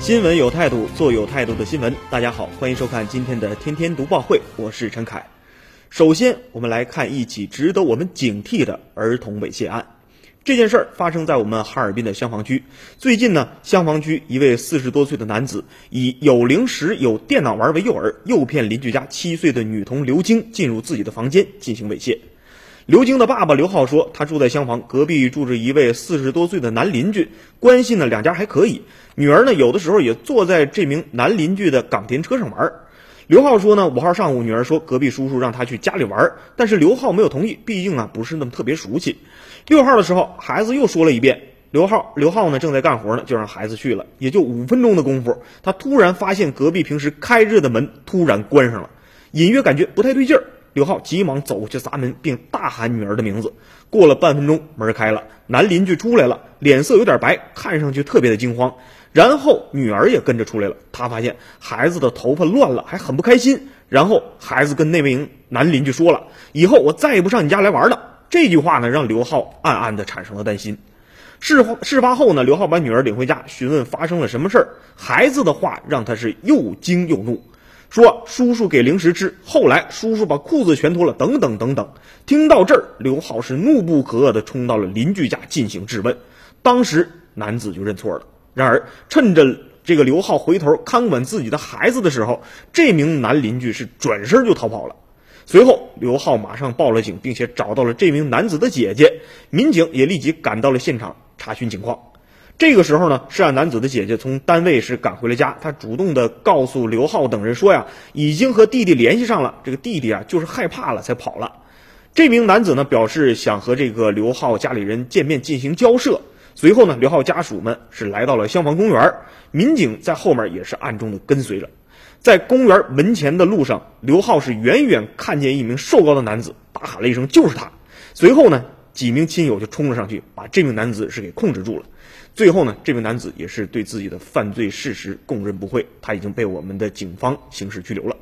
新闻有态度，做有态度的新闻。大家好，欢迎收看今天的天天读报会，我是陈凯。首先，我们来看一起值得我们警惕的儿童猥亵案。这件事儿发生在我们哈尔滨的香坊区。最近呢，香坊区一位四十多岁的男子以有零食、有电脑玩为诱饵，诱骗邻居家七岁的女童刘晶进入自己的房间进行猥亵。刘晶的爸爸刘浩说，他住在厢房，隔壁住着一位四十多岁的男邻居，关系呢两家还可以。女儿呢有的时候也坐在这名男邻居的港田车上玩。刘浩说呢，五号上午女儿说隔壁叔叔让他去家里玩，但是刘浩没有同意，毕竟啊不是那么特别熟悉。六号的时候，孩子又说了一遍，刘浩刘浩呢正在干活呢，就让孩子去了。也就五分钟的功夫，他突然发现隔壁平时开着的门突然关上了，隐约感觉不太对劲儿。刘浩急忙走过去砸门，并大喊女儿的名字。过了半分钟，门开了，男邻居出来了，脸色有点白，看上去特别的惊慌。然后女儿也跟着出来了，她发现孩子的头发乱了，还很不开心。然后孩子跟那名男邻居说了：“以后我再也不上你家来玩了。”这句话呢，让刘浩暗暗的产生了担心。事事发后呢，刘浩把女儿领回家，询问发生了什么事儿。孩子的话让他是又惊又怒。说叔叔给零食吃，后来叔叔把裤子全脱了，等等等等。听到这儿，刘浩是怒不可遏的冲到了邻居家进行质问。当时男子就认错了。然而趁着这个刘浩回头看管自己的孩子的时候，这名男邻居是转身就逃跑了。随后刘浩马上报了警，并且找到了这名男子的姐姐，民警也立即赶到了现场查询情况。这个时候呢，涉案男子的姐姐从单位是赶回了家，她主动的告诉刘浩等人说呀，已经和弟弟联系上了，这个弟弟啊就是害怕了才跑了。这名男子呢表示想和这个刘浩家里人见面进行交涉。随后呢，刘浩家属们是来到了消防公园，民警在后面也是暗中的跟随着。在公园门前的路上，刘浩是远远看见一名瘦高的男子，大喊了一声就是他。随后呢，几名亲友就冲了上去，把这名男子是给控制住了。最后呢，这名男子也是对自己的犯罪事实供认不讳，他已经被我们的警方刑事拘留了。